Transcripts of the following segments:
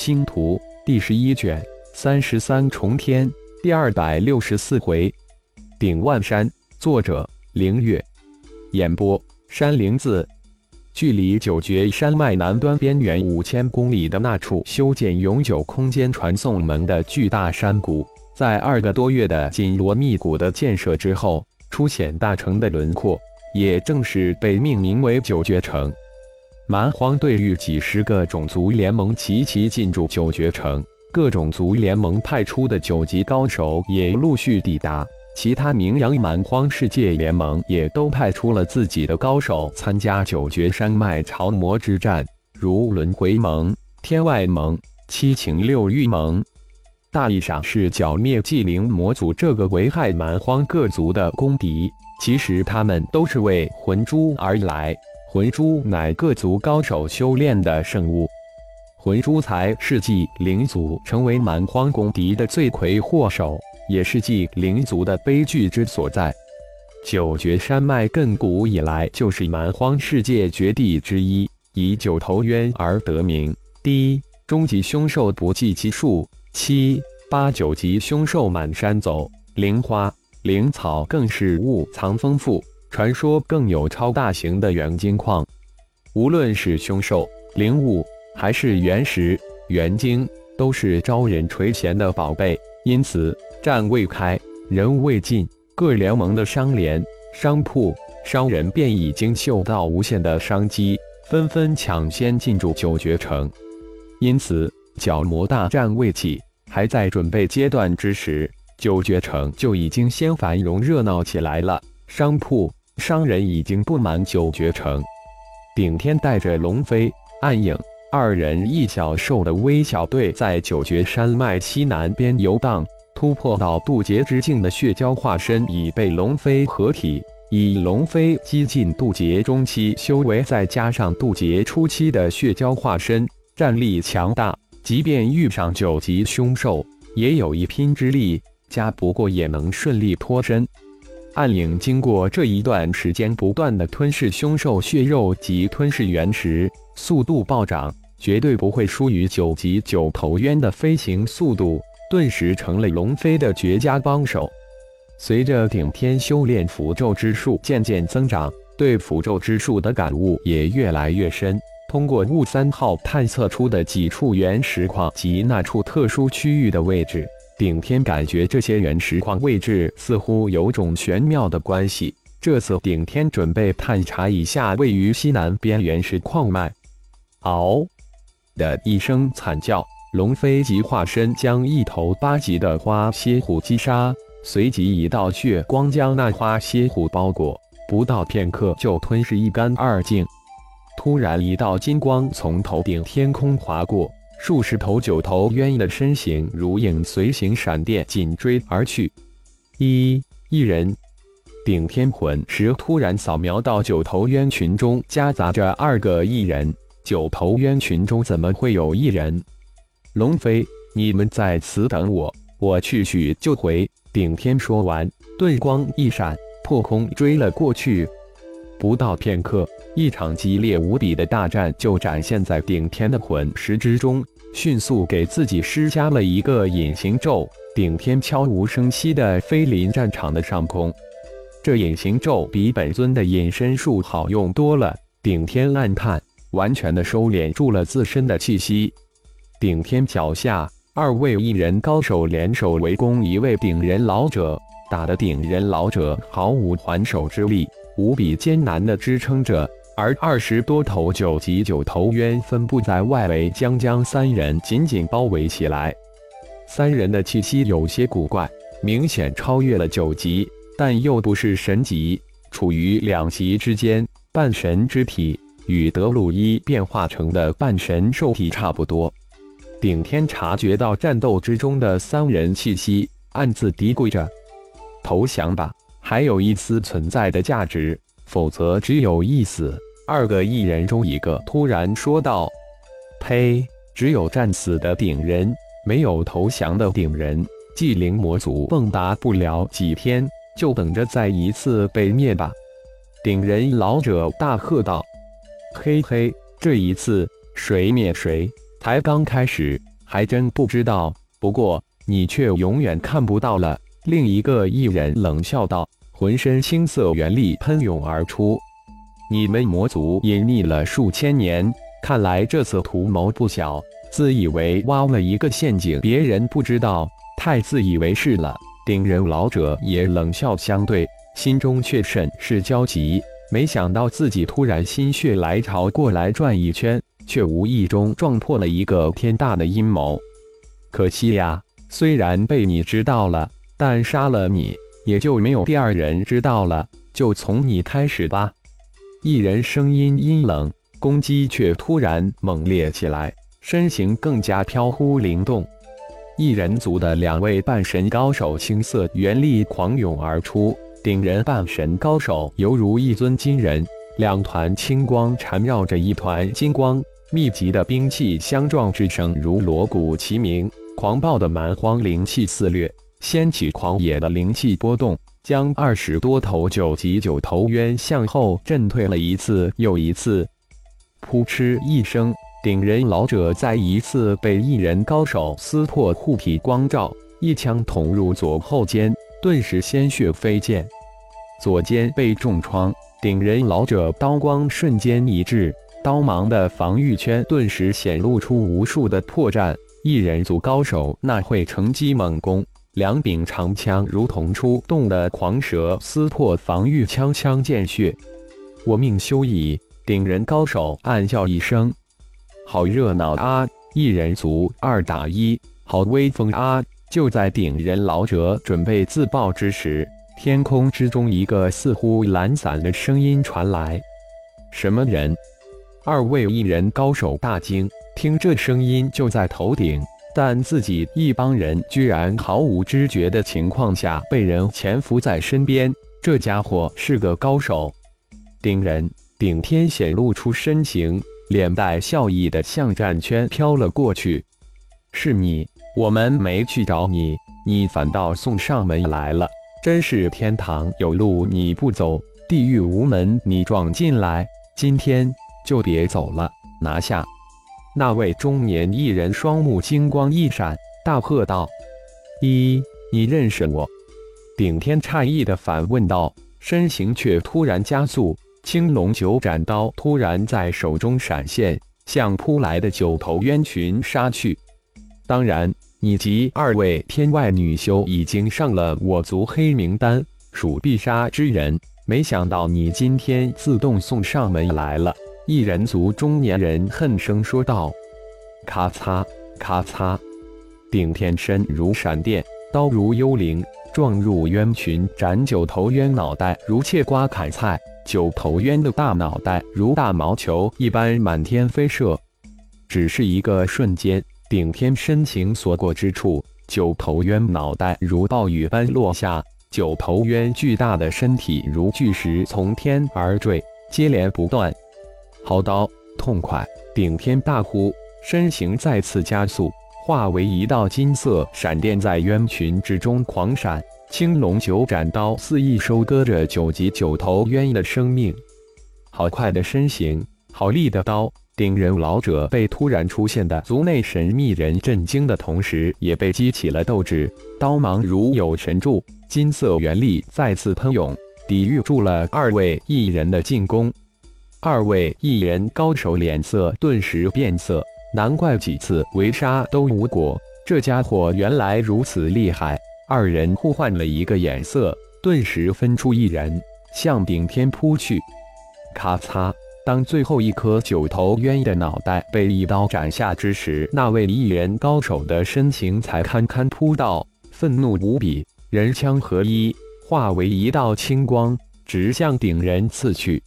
星图第十一卷三十三重天第二百六十四回，顶万山。作者：凌月。演播：山灵子。距离九绝山脉南端边缘五千公里的那处修建永久空间传送门的巨大山谷，在二个多月的紧锣密鼓的建设之后，初显大成的轮廓，也正是被命名为九绝城。蛮荒对域几十个种族联盟齐齐进驻九绝城，各种族联盟派出的九级高手也陆续抵达。其他名扬蛮荒世界联盟也都派出了自己的高手参加九绝山脉潮魔之战，如轮回盟、天外盟、七情六欲盟。大意上是剿灭纪灵魔族这个危害蛮荒各族的公敌。其实他们都是为魂珠而来，魂珠乃各族高手修炼的圣物，魂珠才是祭灵族成为蛮荒公敌的罪魁祸首。也是继灵族的悲剧之所在。九绝山脉亘古以来就是蛮荒世界绝地之一，以九头渊而得名。第一，终极凶兽不计其数，七八九级凶兽满山走，灵花灵草更是物藏丰富。传说更有超大型的元晶矿。无论是凶兽、灵物，还是原石、原晶，都是招人垂涎的宝贝。因此。战未开，人未尽，各联盟的商联、商铺、商人便已经嗅到无限的商机，纷纷抢先进驻九绝城。因此，角魔大战未起，还在准备阶段之时，九绝城就已经先繁荣热闹起来了。商铺、商人已经布满九绝城。顶天带着龙飞、暗影二人一小兽的微小队，在九绝山脉西南边游荡。突破到渡劫之境的血蛟化身已被龙飞合体，以龙飞激进渡劫中期修为，再加上渡劫初期的血蛟化身，战力强大，即便遇上九级凶兽，也有一拼之力。加不过也能顺利脱身。暗影经过这一段时间不断的吞噬凶兽血肉及吞噬原石，速度暴涨，绝对不会输于九级九头渊的飞行速度。顿时成了龙飞的绝佳帮手。随着顶天修炼符咒之术渐渐增长，对符咒之术的感悟也越来越深。通过雾三号探测出的几处原石矿及那处特殊区域的位置，顶天感觉这些原石矿位置似乎有种玄妙的关系。这次顶天准备探查一下位于西南边原石矿脉。嗷的一声惨叫。龙飞即化身，将一头八级的花蝎虎击杀，随即一道血光将那花蝎虎包裹，不到片刻就吞噬一干二净。突然，一道金光从头顶天空划过，数十头九头渊的身形如影随形，闪电紧追而去。一一人，顶天魂石突然扫描到九头渊群中夹杂着二个异人，九头渊群中怎么会有异人？龙飞，你们在此等我，我去取就回。顶天说完，遁光一闪，破空追了过去。不到片刻，一场激烈无比的大战就展现在顶天的魂石之中，迅速给自己施加了一个隐形咒。顶天悄无声息地飞临战场的上空，这隐形咒比本尊的隐身术好用多了。顶天暗叹，完全的收敛住了自身的气息。顶天脚下，二位异人高手联手围攻一位顶人老者，打得顶人老者毫无还手之力，无比艰难的支撑着。而二十多头九级九头渊分布在外围，将将三人紧紧包围起来。三人的气息有些古怪，明显超越了九级，但又不是神级，处于两级之间。半神之体与德鲁伊变化成的半神兽体差不多。顶天察觉到战斗之中的三人气息，暗自嘀咕着：“投降吧，还有一丝存在的价值，否则只有一死。”二个异人中一个突然说道：“呸！只有战死的顶人，没有投降的顶人。祭灵魔族蹦跶不了几天，就等着再一次被灭吧！”顶人老者大喝道：“嘿嘿，这一次谁灭谁？”才刚开始，还真不知道。不过你却永远看不到了。”另一个异人冷笑道，浑身青色元力喷涌而出。你们魔族隐匿了数千年，看来这次图谋不小。自以为挖了一个陷阱，别人不知道，太自以为是了。顶人老者也冷笑相对，心中却甚是焦急。没想到自己突然心血来潮过来转一圈，却无意中撞破了一个天大的阴谋。可惜呀，虽然被你知道了，但杀了你，也就没有第二人知道了。就从你开始吧。一人声音阴冷，攻击却突然猛烈起来，身形更加飘忽灵动。异人族的两位半神高手青色元力狂涌而出，顶人半神高手犹如一尊金人，两团青光缠绕着一团金光，密集的兵器相撞之声如锣鼓齐鸣，狂暴的蛮荒灵气肆虐，掀起狂野的灵气波动。将二十多头九级九头渊向后震退了一次又一次，扑哧一声，顶人老者再一次被一人高手撕破护体光罩，一枪捅入左后肩，顿时鲜血飞溅，左肩被重创。顶人老者刀光瞬间一滞，刀芒的防御圈顿时显露出无数的破绽。一人族高手那会乘机猛攻。两柄长枪如同出动的狂蛇，撕破防御，枪枪见血。我命休矣！顶人高手暗叫一声：“好热闹啊！一人族二打一，好威风啊！”就在顶人老者准备自爆之时，天空之中一个似乎懒散的声音传来：“什么人？”二位一人高手大惊，听这声音就在头顶。但自己一帮人居然毫无知觉的情况下被人潜伏在身边，这家伙是个高手。丁人顶天显露出深情，脸带笑意的向战圈飘了过去。是你，我们没去找你，你反倒送上门来了，真是天堂有路你不走，地狱无门你撞进来，今天就别走了，拿下。那位中年艺人双目金光一闪，大喝道：“一，你认识我？”顶天诧异的反问道，身形却突然加速，青龙九斩刀突然在手中闪现，向扑来的九头冤群杀去。当然，你及二位天外女修已经上了我族黑名单，属必杀之人。没想到你今天自动送上门来了。一人族中年人恨声说道：“咔嚓，咔嚓！”顶天身如闪电，刀如幽灵，撞入冤群，斩九头冤脑袋如切瓜砍菜，九头冤的大脑袋如大毛球一般满天飞射。只是一个瞬间，顶天身情所过之处，九头冤脑袋如暴雨般落下，九头冤巨大的身体如巨石从天而坠，接连不断。好刀，痛快！顶天大呼，身形再次加速，化为一道金色闪电，在冤群之中狂闪。青龙九斩刀肆意收割着九级九头冤的生命。好快的身形，好利的刀！顶人老者被突然出现的族内神秘人震惊的同时，也被激起了斗志。刀芒如有神助，金色元力再次喷涌，抵御住了二位异人的进攻。二位一人高手脸色顿时变色，难怪几次围杀都无果，这家伙原来如此厉害。二人互换了一个眼色，顿时分出一人向顶天扑去。咔嚓！当最后一颗九头渊的脑袋被一刀斩下之时，那位一人高手的身形才堪堪扑到，愤怒无比，人枪合一，化为一道青光，直向顶人刺去。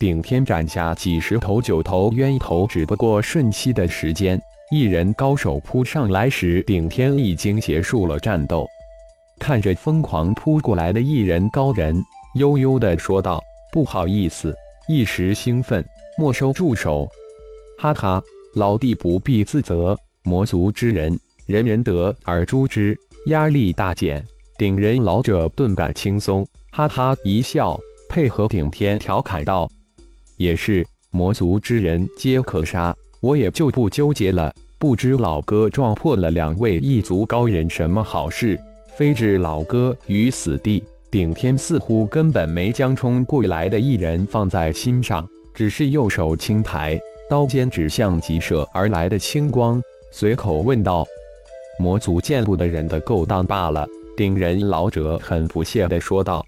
顶天斩下几十头九头冤头，只不过瞬息的时间。一人高手扑上来时，顶天已经结束了战斗。看着疯狂扑过来的一人高人，悠悠地说道：“不好意思，一时兴奋，没收住手。”哈哈，老弟不必自责。魔族之人，人人得而诛之，压力大减。顶人老者顿感轻松，哈哈一笑，配合顶天调侃道。也是魔族之人皆可杀，我也就不纠结了。不知老哥撞破了两位异族高人什么好事，非置老哥于死地。顶天似乎根本没将冲过来的异人放在心上，只是右手轻抬，刀尖指向急射而来的青光，随口问道：“魔族见不得人的勾当罢了。”顶人老者很不屑地说道，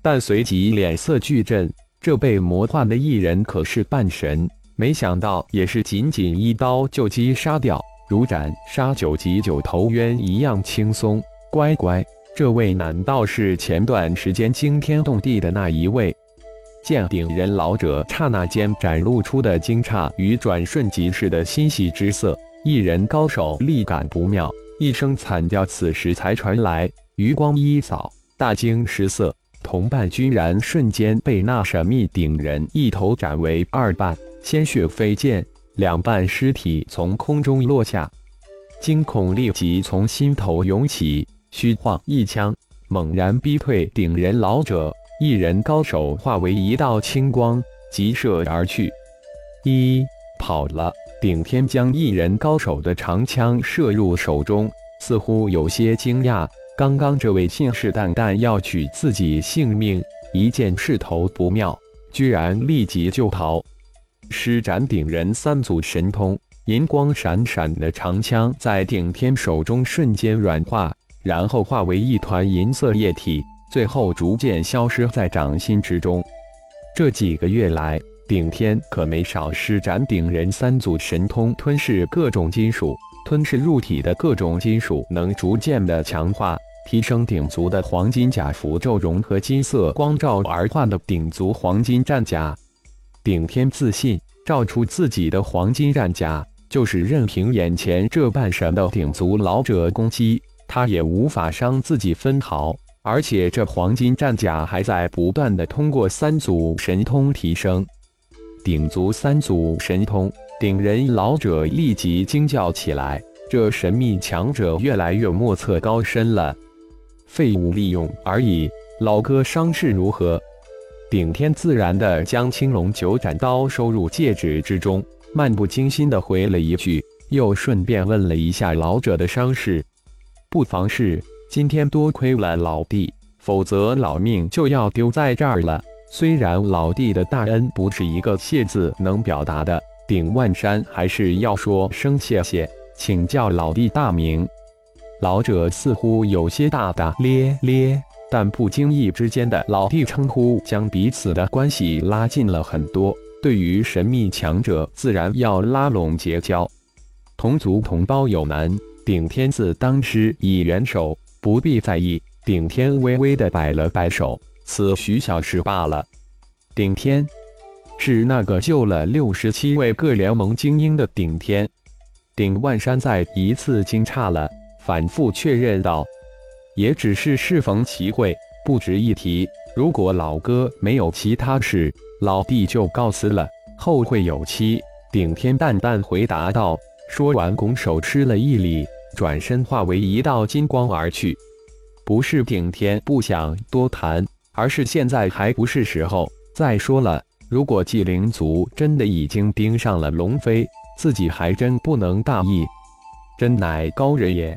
但随即脸色巨震，这被魔化的异人可是半神。没想到，也是仅仅一刀就击杀掉，如斩杀九级九头渊一样轻松。乖乖，这位难道是前段时间惊天动地的那一位？见顶人老者刹那间展露出的惊诧与转瞬即逝的欣喜之色，一人高手力感不妙，一声惨叫此时才传来。余光一扫，大惊失色，同伴居然瞬间被那神秘顶人一头斩为二半。鲜血飞溅，两半尸体从空中落下，惊恐立即从心头涌起，虚晃一枪，猛然逼退顶人老者。一人高手化为一道青光，急射而去。一跑了，顶天将一人高手的长枪射入手中，似乎有些惊讶。刚刚这位信誓旦旦要取自己性命，一见势头不妙，居然立即就逃。施展顶人三组神通，银光闪闪的长枪在顶天手中瞬间软化，然后化为一团银色液体，最后逐渐消失在掌心之中。这几个月来，顶天可没少施展顶人三组神通，吞噬各种金属，吞噬入体的各种金属，能逐渐的强化、提升顶族的黄金甲符咒融合金色光照而化的顶族黄金战甲。顶天自信，照出自己的黄金战甲，就是任凭眼前这半神的顶族老者攻击，他也无法伤自己分毫。而且这黄金战甲还在不断的通过三组神通提升。顶族三组神通，顶人老者立即惊叫起来：这神秘强者越来越莫测高深了，废物利用而已。老哥伤势如何？顶天自然地将青龙九斩刀收入戒指之中，漫不经心地回了一句，又顺便问了一下老者的伤势。不妨事，今天多亏了老弟，否则老命就要丢在这儿了。虽然老弟的大恩不是一个谢字能表达的，顶万山还是要说声谢谢，请教老弟大名。老者似乎有些大大咧咧。但不经意之间的老弟称呼，将彼此的关系拉近了很多。对于神秘强者，自然要拉拢结交。同族同胞有难，顶天自当施以援手，不必在意。顶天微微的摆了摆手，此许小事罢了。顶天是那个救了六十七位各联盟精英的顶天。顶万山再一次惊诧了，反复确认道。也只是适逢其会，不值一提。如果老哥没有其他事，老弟就告辞了，后会有期。顶天淡淡回答道。说完，拱手施了一礼，转身化为一道金光而去。不是顶天不想多谈，而是现在还不是时候。再说了，如果纪灵族真的已经盯上了龙飞，自己还真不能大意。真乃高人也。